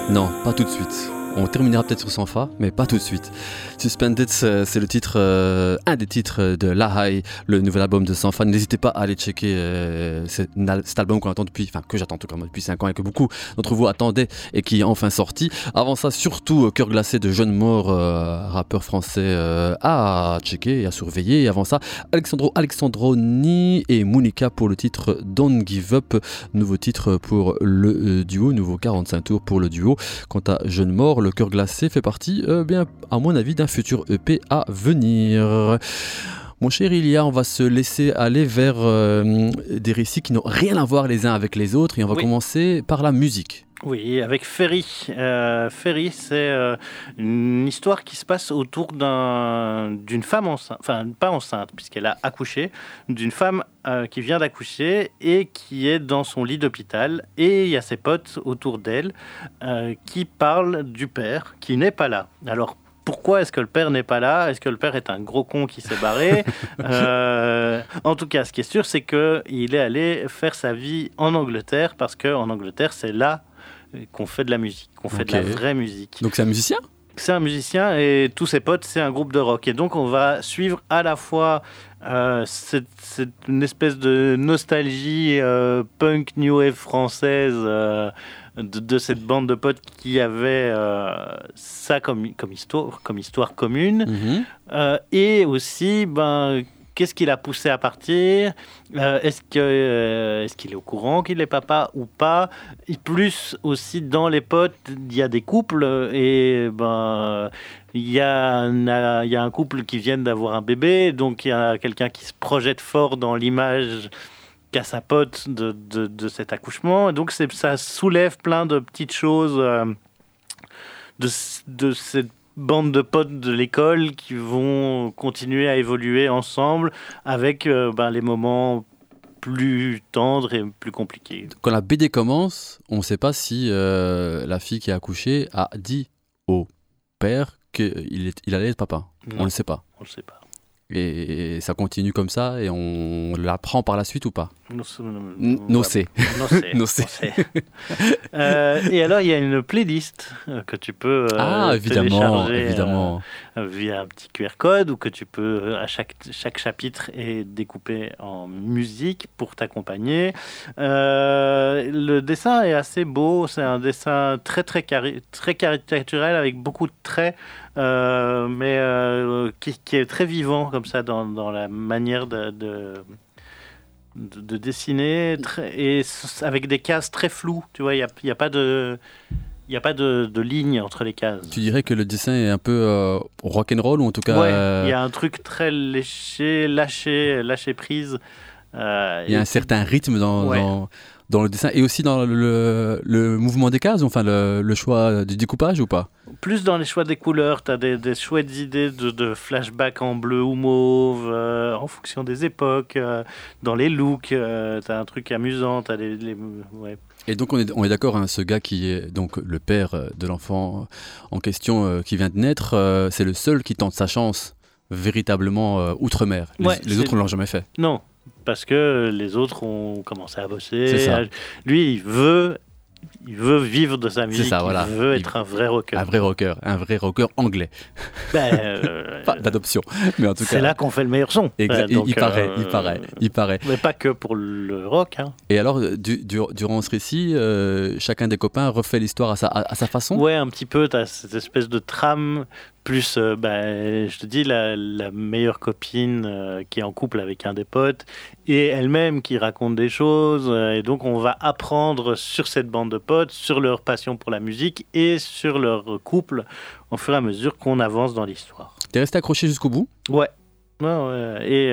Non, pas tout de suite. On terminera peut-être sur son fa, mais pas tout de suite. Suspended, c'est le titre, euh, un des titres de La High, le nouvel album de Sanfa. N'hésitez pas à aller checker euh, cet, album qu'on attend depuis, enfin que j'attends tout cas depuis 5 ans et que beaucoup d'entre vous attendaient et qui est enfin sorti. Avant ça, surtout Cœur glacé de Jeune Mort, euh, rappeur français à checker et à surveiller. Et avant ça, Alexandro Alexandroni et Monica pour le titre Don't Give Up, nouveau titre pour le duo, nouveau 45 tours pour le duo. Quant à Jeune Mort, le cœur glacé fait partie, bien à mon avis, d'un futur EP à venir. Mon cher Ilia, on va se laisser aller vers euh, des récits qui n'ont rien à voir les uns avec les autres et on va commencer par la musique. Oui, avec Ferry. Euh, Ferry, c'est euh, une histoire qui se passe autour d'une femme enceinte, enfin pas enceinte puisqu'elle a accouché, d'une femme euh, qui vient d'accoucher et qui est dans son lit d'hôpital. Et il y a ses potes autour d'elle qui parlent du père qui n'est pas là. Alors pourquoi est-ce que le père n'est pas là? Est-ce que le père est un gros con qui s'est barré? En tout cas, ce qui est sûr, c'est qu'il est allé faire sa vie en Angleterre parce qu'en Angleterre, c'est là qu'on fait de la musique, qu'on fait de la vraie musique. Donc c'est un musicien? C'est un musicien et tous ses potes, c'est un groupe de rock. Et donc, on va suivre à la fois euh, cette, une espèce de nostalgie euh, punk new wave française euh, de, cette bande de potes qui avait ça comme, comme, histoire, comme histoire commune. Mhm. et aussi, ben, Qu'est-ce qui l'a poussé à partir euh, Est-ce qu'il euh, est, qu'il est au courant qu'il est papa ou pas et Plus aussi dans les potes, il y a des couples et ben il y, a, un couple qui vient d'avoir un bébé, donc il y a quelqu'un qui se projette fort dans l'image qu'a sa pote de, cet accouchement. Donc ça soulève plein de petites choses euh, de, de cette bande de potes de l'école qui vont continuer à évoluer ensemble avec euh, ben, les moments plus tendres et plus compliqués. Quand la BD commence, on ne sait pas si euh, la fille qui a accouché a dit au père qu'il il allait être papa. On ne le sait pas. On le sait pas. Et ça continue comme ça et on l'apprend par la suite ou pas? Nocé. Nocé. et alors, il y a une playlist euh, que tu peux euh, ah, évidemment, télécharger évidemment. Euh, via un petit QR code ou que tu peux, à chaque, chaque chapitre, est découpé en musique pour t'accompagner. le dessin est assez beau. C'est un dessin très, très, très caricatural avec beaucoup de traits. Mais qui, est très vivant comme ça dans, dans la manière de, de de, dessiner et avec des cases très floues. Tu vois, il n'y a, y a, pas de. Il a pas de, de, ligne entre les cases. Tu dirais que le dessin est un peu euh, rock and roll ou en tout cas. Ouais, euh, il y a un truc très léché, lâché, lâché prise. Euh, il y a un certain rythme dans, dans le dessin et aussi dans le, le mouvement des cases, enfin le, le, choix du découpage ou pas? Plus dans les choix des couleurs, tu as des, des, chouettes idées de, de flashback en bleu ou mauve, euh, en fonction des époques, euh, dans les looks, euh, tu as un truc amusant, as les, ouais. Et donc on est, on est d'accord, hein, ce gars qui est donc le père de l'enfant en question qui vient de naître, c'est le seul qui tente sa chance véritablement outre-mer. Les, les autres ne l'ont jamais fait. Non, parce que les autres ont commencé à bosser. Lui, il veut il veut vivre de sa musique, ça, voilà. il veut être un vrai rocker. Un vrai rocker, un vrai rocker anglais. Ben, euh, pas d'adoption, mais en tout cas. C'est là qu'on fait le meilleur son. Exact. il, paraît, il euh, paraît, il paraît. Mais pas que pour le rock. Hein. Et alors, du, durant ce récit, euh, chacun des copains refait l'histoire à sa, à, sa façon? Ouais, un petit peu. T'as cette espèce de trame plus, euh, bah, je te dis, la, meilleure copine euh, qui est en couple avec un des potes et elle-même qui raconte des choses. Euh, et donc, on va apprendre sur cette bande de potes, sur leur passion pour la musique et sur leur couple au fur et à mesure qu'on avance dans l'histoire. T'es resté accroché jusqu'au bout? Ouais. ouais. Et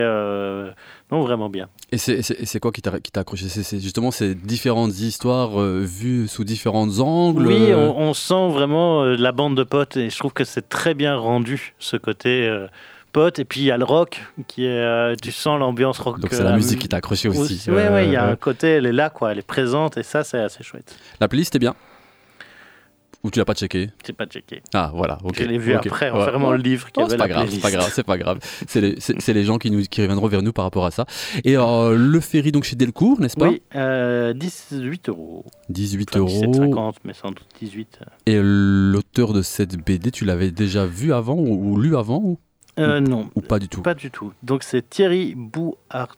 non, vraiment bien. Et c'est quoi qui t'a accroché? C'est justement ces différentes histoires euh, vues sous différents angles Oui, euh? on, sent vraiment euh, la bande de potes et je trouve que c'est très bien rendu ce côté pote. Et puis il y a le rock qui est, tu sens l'ambiance rock. Donc c'est la musique qui t'a accroché aussi. Oui, oui, il y a un côté, elle est là, quoi, elle est présente et ça c'est assez chouette. La playlist est bien ou tu l'as pas checké J'ai pas checké. Ah voilà, ok. Je l'ai vu après en fermant le livre. Oh, c'est pas, grave, c'est pas grave, c'est pas grave. C'est les, les, gens qui, nous, qui reviendront vers nous par rapport à ça. Et euh, le ferry donc chez Delcourt, n'est-ce pas Oui, euh, 18 euros. 18 euros. 17,50 mais sans doute 18. Et l'auteur de cette BD, tu l'avais déjà vu avant ou, lu avant euh, non. Ou pas du tout? Pas du tout. Donc c'est Thierry Bouhart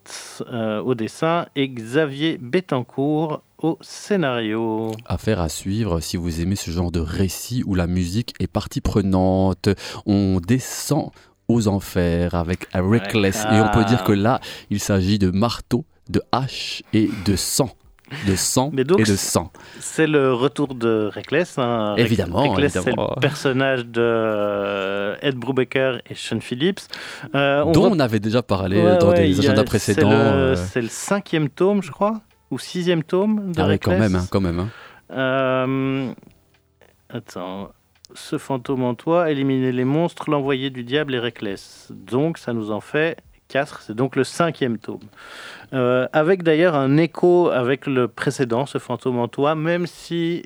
euh, au dessin et Xavier Bettencourt au scénario. Affaire à suivre si vous aimez ce genre de récit où la musique est partie prenante. On descend aux enfers avec Reckless. Et on peut dire que là, il s'agit de marteau, de hache et de sang de sang et de sang. C'est le retour de Reckless. Hein. Évidemment. Reckless, c'est le personnage de euh, Ed Brubaker et Sean Phillips. Euh, dont on avait déjà parlé dans des agendas précédents. Euh. C'est le, cinquième tome, je crois, ou sixième tome de ah Reckless. quand même, hein, quand même. Hein. attends. Ce fantôme en toi, éliminer les monstres, l'envoyer du diable et Reckless. Donc, ça nous en fait 4. C'est donc le cinquième tome. Euh, avec d'ailleurs un écho avec le précédent, ce fantôme en toi, même si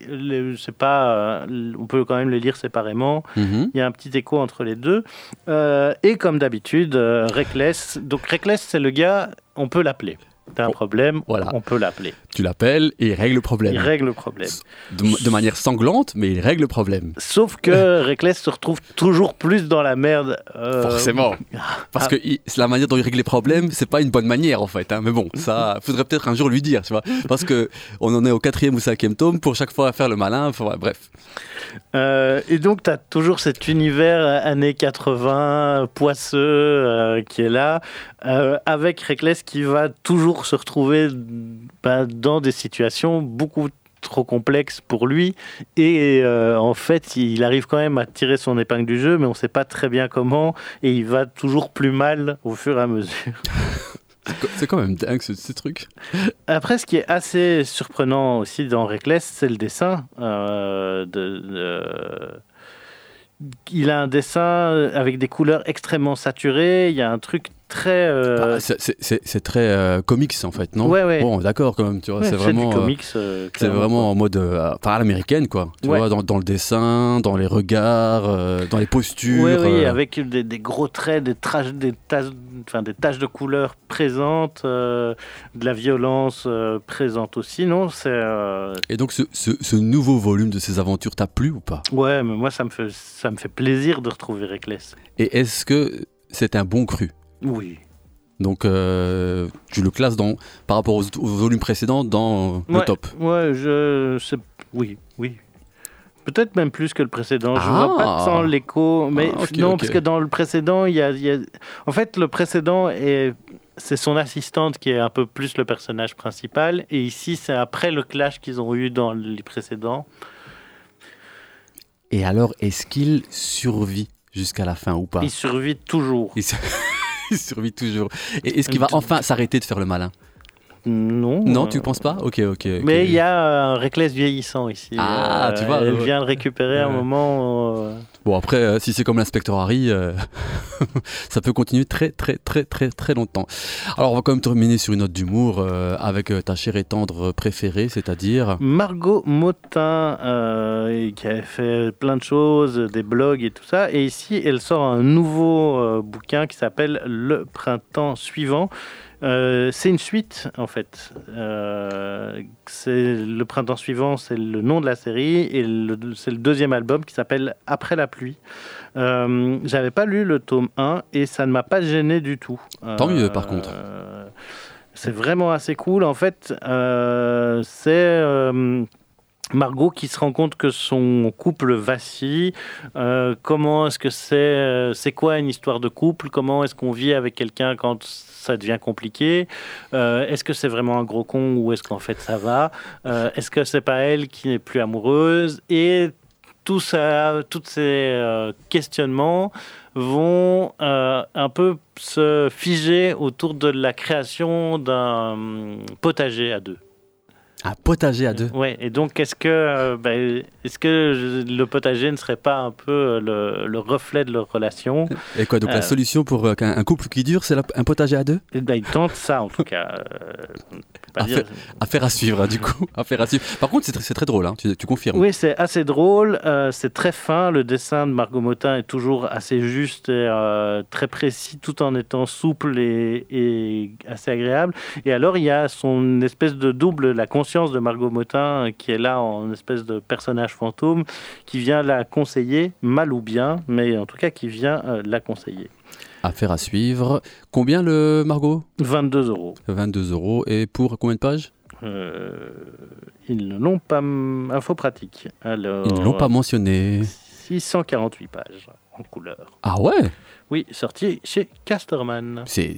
c'est pas, euh, on peut quand même les lire séparément. Mhm. Il y a un petit écho entre les deux. Euh, et comme d'habitude, Reckless. Donc Reckless, c'est le gars, on peut l'appeler. T'as un problème, voilà. on peut l'appeler. Tu l'appelles et il règle le problème. Il règle le problème. De, manière sanglante, mais il règle le problème. Sauf que Reckless se retrouve toujours plus dans la merde. Euh, Forcément. Parce que la manière dont il règle les problèmes, c'est pas une bonne manière en fait. Hein. Mais bon, ça faudrait peut-être un jour lui dire, tu vois. Parce que on en est au quatrième ou cinquième tome pour chaque fois faire le malin. bref. Euh, et donc, tu as toujours cet univers années 80, poisseux, euh, qui est là, avec Reckless qui va toujours se retrouver bah, dans des situations beaucoup trop complexes pour lui et euh, en fait il arrive quand même à tirer son épingle du jeu mais on ne sait pas très bien comment et il va toujours plus mal au fur et à mesure. C'est quand même dingue ce, truc. Après, ce qui est assez surprenant aussi dans Reckless, c'est le dessin. Euh, de, il a un dessin avec des couleurs extrêmement saturées. Il y a un truc très. Euh, bah, c'est très euh, comics en fait, non? Ouais, ouais. Bon, d'accord quand même, tu vois. c'est vraiment. comics. Euh, c'est vraiment en mode. enfin, à l'américaine, quoi. Tu vois, dans, dans, le dessin, dans les regards, dans les postures. Oui, oui, avec des, des, gros traits, des, taches, enfin, des taches de couleurs présentes, de la violence présente aussi, non? Et donc, ce, ce, ce, nouveau volume de ces aventures t'a plu ou pas? Ouais, mais moi, ça me, fait, ça me fait plaisir de retrouver Reckless. Et est-ce que c'est un bon cru? Oui. Donc, euh, tu le classes dans, par rapport aux, volumes précédents dans le top. Ouais, je, oui, oui. Peut-être même plus que le précédent. Je ne vois pas ah. tant l'écho. Mais ah, non, parce que dans le précédent, il y, a, En fait, le précédent est. C'est son assistante qui est un peu plus le personnage principal. Et ici, c'est après le clash qu'ils ont eu dans les précédents. Et alors, est-ce qu'il survit jusqu'à la fin ou pas? Il survit toujours. il survit toujours. Et est-ce qu'il va enfin s'arrêter de faire le malin? Non. Non, tu penses pas? Ok, ok. Mais il y a un Reckless vieillissant ici. Ah, tu vois. Elle vient le récupérer à un moment. Euh, bon, après, euh, si c'est comme l'inspecteur Harry, euh, ça peut continuer très, très, très, très, très longtemps. Alors, on va quand même terminer sur une note d'humour avec ta chère et tendre préférée, c'est-à-dire. Margot Motin, qui a fait plein de choses, des blogs et tout ça. Et ici, elle sort un nouveau bouquin qui s'appelle Le printemps suivant c'est une suite, en fait. c'est le printemps suivant, c'est le nom de la série, et c'est le deuxième album qui s'appelle Après la pluie. J'avais pas lu le tome 1 et ça ne m'a pas gêné du tout. Tant mieux, par contre. c'est vraiment assez cool. En fait, c'est Margot qui se rend compte que son couple vacille. Euh, comment est-ce que c'est euh, C'est quoi une histoire de couple? Comment est-ce qu'on vit avec quelqu'un quand ça devient compliqué. Euh, Est-ce que c'est vraiment un gros con ou est-ce qu'en fait ça va? Est-ce que c'est pas elle qui n'est plus amoureuse? Et tous ces questionnements vont un peu se figer autour de la création d'un potager à deux. Un potager à deux. Ouais, et donc est-ce que, euh, bah, est-ce que le potager ne serait pas un peu euh, le, reflet de leur relation Et quoi, donc la euh, solution pour un, couple qui dure, c'est un potager à deux? Eh ben, Ils tentent ça en tout cas. Affaire, à suivre, hein, du coup. Affaire à suivre. Par contre, c'est très, drôle, hein, tu, confirmes. Oui, c'est assez drôle, c'est très fin. Le dessin de Margot Motin est toujours assez juste et très précis, tout en étant souple et, et, assez agréable. Et alors, il y a son espèce de double, la conscience de Margot Motin, qui est là en espèce de personnage fantôme, qui vient la conseiller, mal ou bien, mais en tout cas qui vient euh, la conseiller. Affaire à suivre. Combien le Margot? 22 euros. 22 euros. Et pour combien de pages? Euh, Ils ne l'ont pas. Info pratique. Alors, ils ne l'ont pas mentionné. 648 pages en couleur. Ah ouais? Oui, sorti chez Casterman. C'est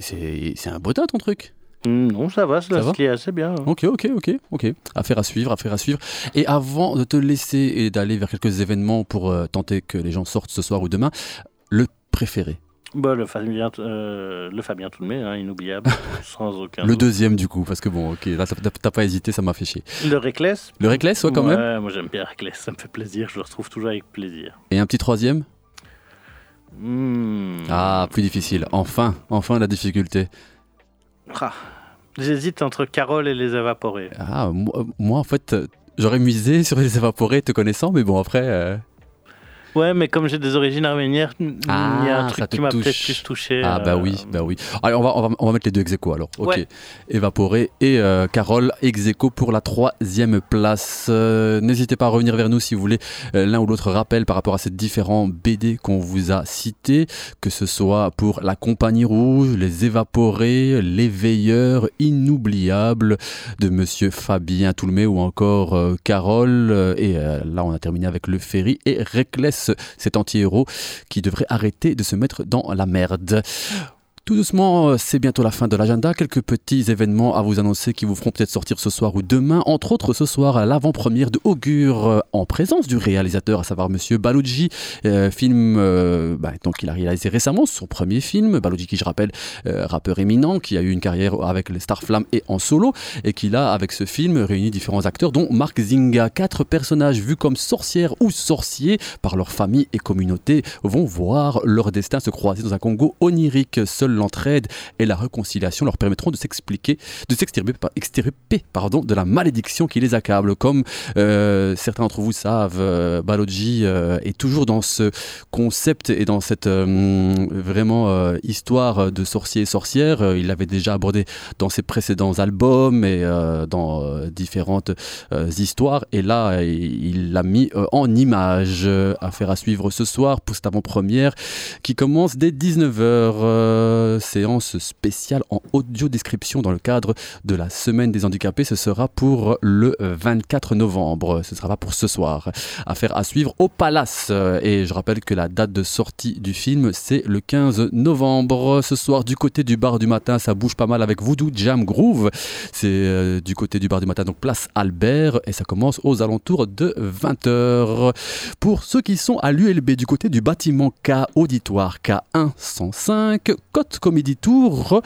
un beau tas ton truc non, ça va, ça, se lit assez bien. Hein. Ok, ok, ok, ok. Affaire à suivre, affaire à suivre. Et avant de te laisser et d'aller vers quelques événements pour euh, tenter que les gens sortent ce soir ou demain, le préféré bah, le, Fabien, euh, le Fabien Toulmé, hein, inoubliable, sans aucun Le deuxième, du coup, parce que bon, ok, là, t'as pas hésité, ça m'a fait chier. Le Reckless Le Reckless, ouais, quand même moi j'aime bien Reckless, ça me fait plaisir, je le retrouve toujours avec plaisir. Et un petit troisième? Hmm. Ah, plus difficile. Enfin, enfin la difficulté. Ah. J'hésite entre Carole et les évaporés. Ah, moi, en fait, j'aurais misé sur les évaporés te connaissant, mais bon, après. Ouais, mais comme j'ai des origines arméniennes, il y a un ah, truc qui m'a peut-être plus touché. Ah, bah oui, euh, bah oui. Allez, on va, on va, on va mettre les deux ex alors. Ok. Évaporé et euh, Carole ex pour la troisième place. Euh, n'hésitez pas à revenir vers nous si vous voulez l'un ou l'autre rappel par rapport à ces différents BD qu'on vous a cités, que ce soit pour La Compagnie Rouge, Les Évaporés, Les Veilleurs, Inoubliables de Monsieur Fabien Toulmé ou encore Carole. Et là, on a terminé avec Le Ferry et Reckless cet anti-héros qui devrait arrêter de se mettre dans la merde. Tout doucement, euh, c'est bientôt la fin de l'agenda. Quelques petits événements à vous annoncer qui vous feront peut-être sortir ce soir ou demain. Entre autres, ce soir, l'avant-première de Augure euh, en présence du réalisateur, à savoir Monsieur Balouji. Euh, film, bah, donc il a réalisé récemment son premier film. Balouji, qui je rappelle, rappeur éminent, qui a eu une carrière avec les Star Flamme et en solo, et qui là, avec ce film, réunit différents acteurs, dont Marc Zinga. Quatre personnages vus comme sorcières ou sorciers par leur famille et communauté vont voir leur destin se croiser dans un Congo onirique. Seul l'entraide et la réconciliation leur permettront de s'expliquer, de s'extirper pardon, de la malédiction qui les accable. Comme euh, certains d'entre vous savent, euh, euh, est toujours dans ce concept et dans cette vraiment histoire de sorciers et sorcières. Il l'avait déjà abordé dans ses précédents albums et dans différentes histoires. Et là, il l'a mis en image à faire à suivre ce soir pour cette avant-première qui commence dès 19h. Euh, séance spéciale en audio description dans le cadre de la Semaine des handicapés. Ce sera pour le 24 novembre. Ce sera pas pour ce soir. Affaire à suivre au Palace. Et je rappelle que la date de sortie du film, c'est le 15 novembre. Ce soir, du côté du bar du matin, ça bouge pas mal avec Voodoo Jam Groove. C'est euh, du côté du bar du matin, donc place Albert. Et ça commence aux alentours de 20h. Pour ceux qui sont à l'ULB, du côté du bâtiment K, auditoire K1 105, Côte Comedy Tour.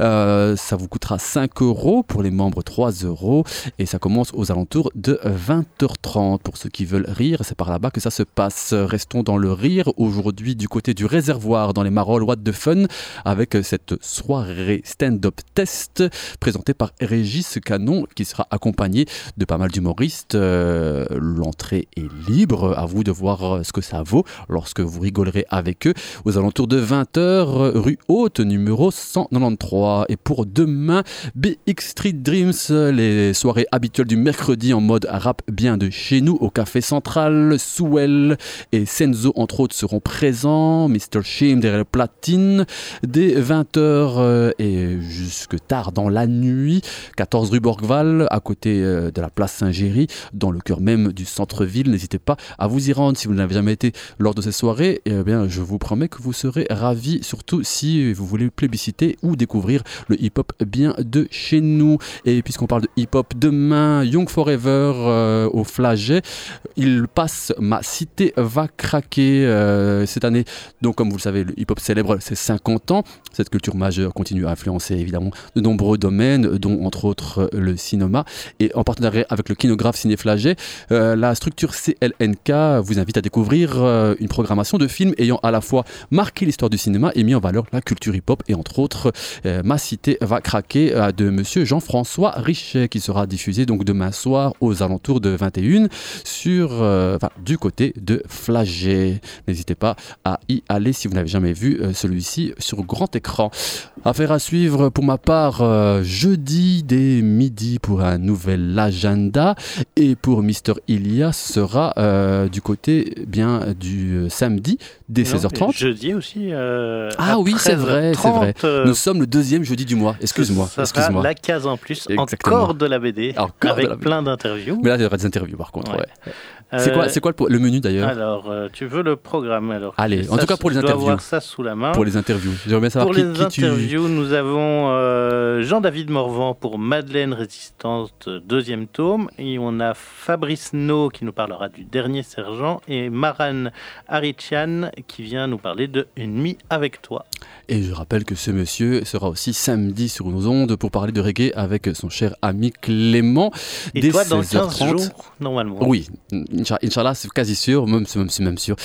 Euh, ça vous coûtera 5 euros pour les membres 3 euros et ça commence aux alentours de 20h30 pour ceux qui veulent rire. C'est par là-bas que ça se passe. Restons dans le rire aujourd'hui du côté du réservoir dans les Marolles What the Fun avec cette soirée stand-up test présentée par Régis Canon qui sera accompagné de pas mal d'humoristes. Euh, l'entrée est libre. À vous de voir ce que ça vaut lorsque vous rigolerez avec eux aux alentours de 20h rue Haute numéro 193. Et pour demain, BX Street Dreams, les soirées habituelles du mercredi en mode rap bien de chez nous au Café Central. Souel et Senzo, entre autres, seront présents. Mr. Shim derrière le platine. Dès 20h euh, et jusque tard dans la nuit. 14 rue Borgval, à côté euh, de la place Saint-Géry, dans le cœur même du centre-ville. N'hésitez pas à vous y rendre si vous n'avez jamais été lors de ces soirées. Eh bien, je vous promets que vous serez ravis, surtout si vous voulez plébisciter ou découvrir le hip-hop bien de chez nous. Et puisqu'on parle de hip-hop, demain, Young Forever euh, au Flaget, il passe Ma cité va craquer euh, cette année. Donc, comme vous le savez, le hip-hop célèbre ses 50 ans. Cette culture majeure continue à influencer évidemment de nombreux domaines, dont entre autres le cinéma. Et en partenariat avec le kinographe Ciné Flaget, euh, la structure CLNK vous invite à découvrir une programmation de films ayant à la fois marqué l'histoire du cinéma et mis en valeur la culture hip-hop. Et entre autres, Ma cité va craquer de monsieur Jean-François Richet qui sera diffusé donc demain soir aux alentours de 21 sur, euh, du côté de Flagey. N'hésitez pas à y aller si vous n'avez jamais vu euh, celui-ci sur grand écran. Affaire à suivre pour ma part euh, jeudi dès midi pour un nouvel agenda et pour Mister Ilia sera du côté bien du samedi dès 16h30. Jeudi aussi. ah oui, c'est vrai, c'est vrai. Nous sommes le deuxième jeudi du mois. Excuse-moi. Excuse-moi. La case en plus, encore de la BD, avec plein d'interviews. Mais là, il y aura des interviews par contre. Ouais. C'est quoi, euh, c'est quoi le, menu d'ailleurs? Alors, euh, tu veux le programme alors Allez, en tout cas pour les interviews. avoir ça sous la main. Pour les interviews. J'aimerais bien savoir pour qui, les interviews, nous avons euh, Jean-David Morvan pour Madeleine Résistante, deuxième tome. Et on a Fabrice No qui nous parlera du dernier sergent. Et Maran Harichian qui vient nous parler de Une nuit avec toi. Et je rappelle que ce monsieur sera aussi samedi sur nos ondes pour parler de reggae avec son cher ami Clément. Et toi, dans 15 jours, normalement. Oui, Inch'Allah, c'est quasi sûr, même, même, même sûr.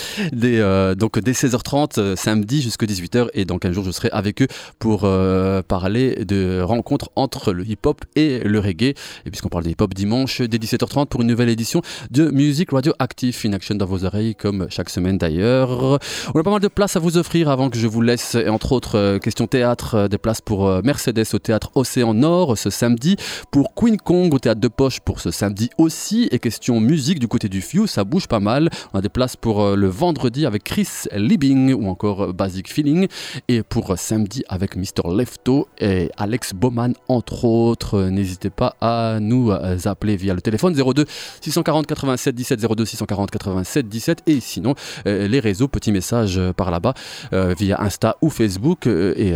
Euh, donc dès 16h30, euh, samedi jusqu'à 18h, et dans 15 jours, je serai avec eux pour euh, parler de rencontres entre le hip-hop et le reggae. Et puisqu'on parle de hip-hop dimanche, dès 17h30 pour une nouvelle édition de Music Radio Active in Action dans vos oreilles, comme chaque semaine d'ailleurs. On a pas mal de places à vous offrir avant que je vous laisse, et entre autres, question théâtre, des places pour Mercedes au théâtre Océan Nord ce samedi, pour Queen Kong au théâtre de Poche pour ce samedi aussi, et question musique du côté du Few, ça bouge pas mal. On a des places pour euh, le vendredi avec Chris Liebing ou encore euh, Basic Feeling. Et pour euh, samedi avec Mr. Lefto et Alex Bowman, entre autres. N'hésitez pas à nous appeler via le téléphone 02 640 87 17 02 640 87 17. Et sinon, les réseaux, petit message par là-bas via Insta ou Facebook. Et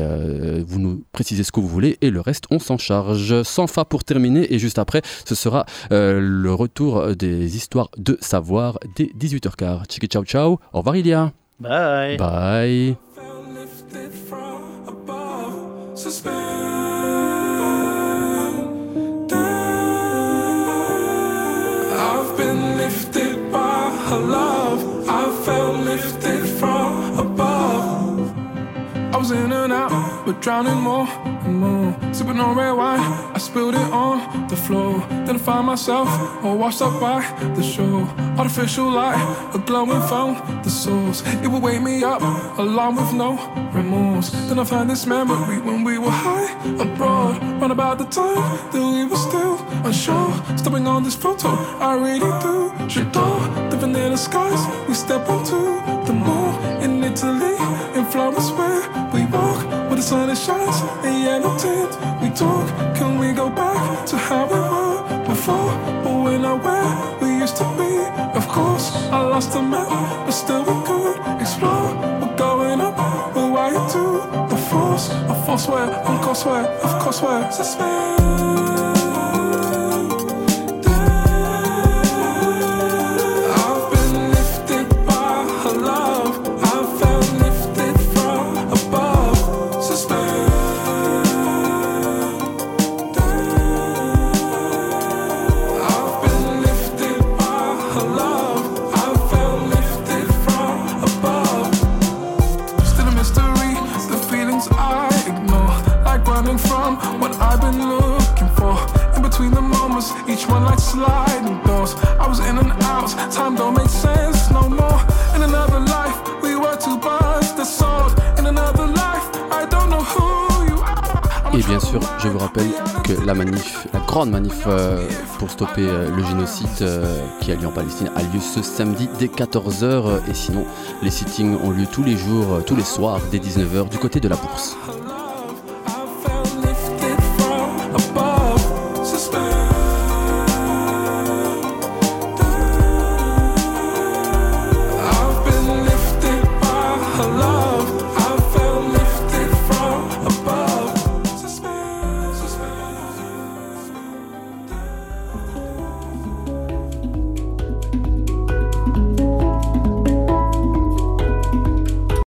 vous nous précisez ce que vous voulez et le reste, on s'en charge. Sans fa pour terminer. Et juste après, ce sera le retour des histoires de savoir dès 18h15. Chiki ciao ciao. Au revoir Ilia. Bye. Bye. I've been lifted by her love. But drowning more and more. Sipping on red wine, I spilled it on the floor. Then I find myself all washed up by the shore. Artificial light, a glowing found the source. It would wake me up, along with no remorse. Then I find this memory when we were high abroad. Run about the time that we were still unsure. Stepping on this photo, I really do. J'adore, the skies. We step onto the moon in Italy, in Florence, where sun shines and yellow tint. We talk, can we go back to how we were before? But when I where we used to be, of course, I lost the map, but still we could explore. We're going up, why you do the force? A force where, of course where, of course where. Grande manif euh, pour stopper euh, le génocide qui a lieu en Palestine a lieu ce samedi dès 14h. Et sinon, les sittings ont lieu tous les jours, tous les soirs dès 19h du côté de la bourse.